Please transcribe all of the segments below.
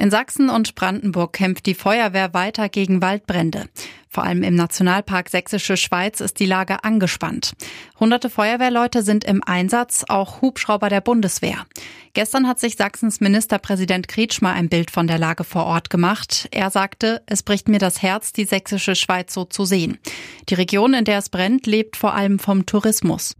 In Sachsen und Brandenburg kämpft die Feuerwehr weiter gegen Waldbrände. Vor allem im Nationalpark Sächsische Schweiz ist die Lage angespannt. Hunderte Feuerwehrleute sind im Einsatz, auch Hubschrauber der Bundeswehr. Gestern hat sich Sachsens Ministerpräsident Kretschmer ein Bild von der Lage vor Ort gemacht. Er sagte, es bricht mir das Herz, die Sächsische Schweiz so zu sehen. Die Region, in der es brennt, lebt vor allem vom Tourismus.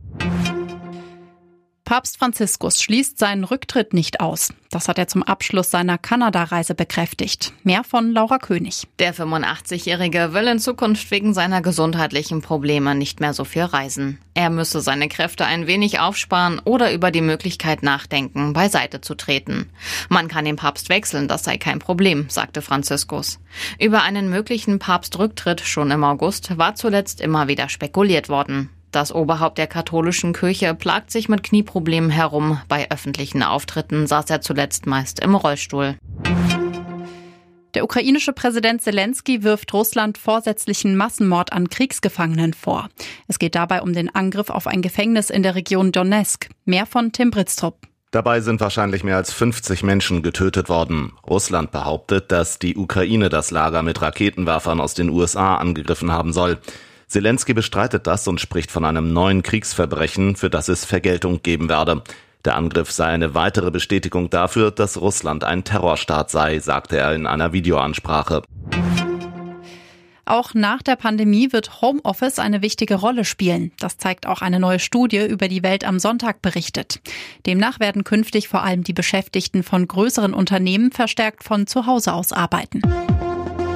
Papst Franziskus schließt seinen Rücktritt nicht aus. Das hat er zum Abschluss seiner Kanada-Reise bekräftigt. Mehr von Laura König. Der 85-Jährige will in Zukunft wegen seiner gesundheitlichen Probleme nicht mehr so viel reisen. Er müsse seine Kräfte ein wenig aufsparen oder über die Möglichkeit nachdenken, beiseite zu treten. Man kann den Papst wechseln, das sei kein Problem, sagte Franziskus. Über einen möglichen Papstrücktritt schon im August war zuletzt immer wieder spekuliert worden. Das Oberhaupt der katholischen Kirche plagt sich mit Knieproblemen herum. Bei öffentlichen Auftritten saß er zuletzt meist im Rollstuhl. Der ukrainische Präsident Zelensky wirft Russland vorsätzlichen Massenmord an Kriegsgefangenen vor. Es geht dabei um den Angriff auf ein Gefängnis in der Region Donetsk. Mehr von Tim Britztrup. Dabei sind wahrscheinlich mehr als 50 Menschen getötet worden. Russland behauptet, dass die Ukraine das Lager mit Raketenwerfern aus den USA angegriffen haben soll. Zelensky bestreitet das und spricht von einem neuen Kriegsverbrechen, für das es Vergeltung geben werde. Der Angriff sei eine weitere Bestätigung dafür, dass Russland ein Terrorstaat sei, sagte er in einer Videoansprache. Auch nach der Pandemie wird Homeoffice eine wichtige Rolle spielen. Das zeigt auch eine neue Studie über die Welt am Sonntag berichtet. Demnach werden künftig vor allem die Beschäftigten von größeren Unternehmen verstärkt von zu Hause aus arbeiten.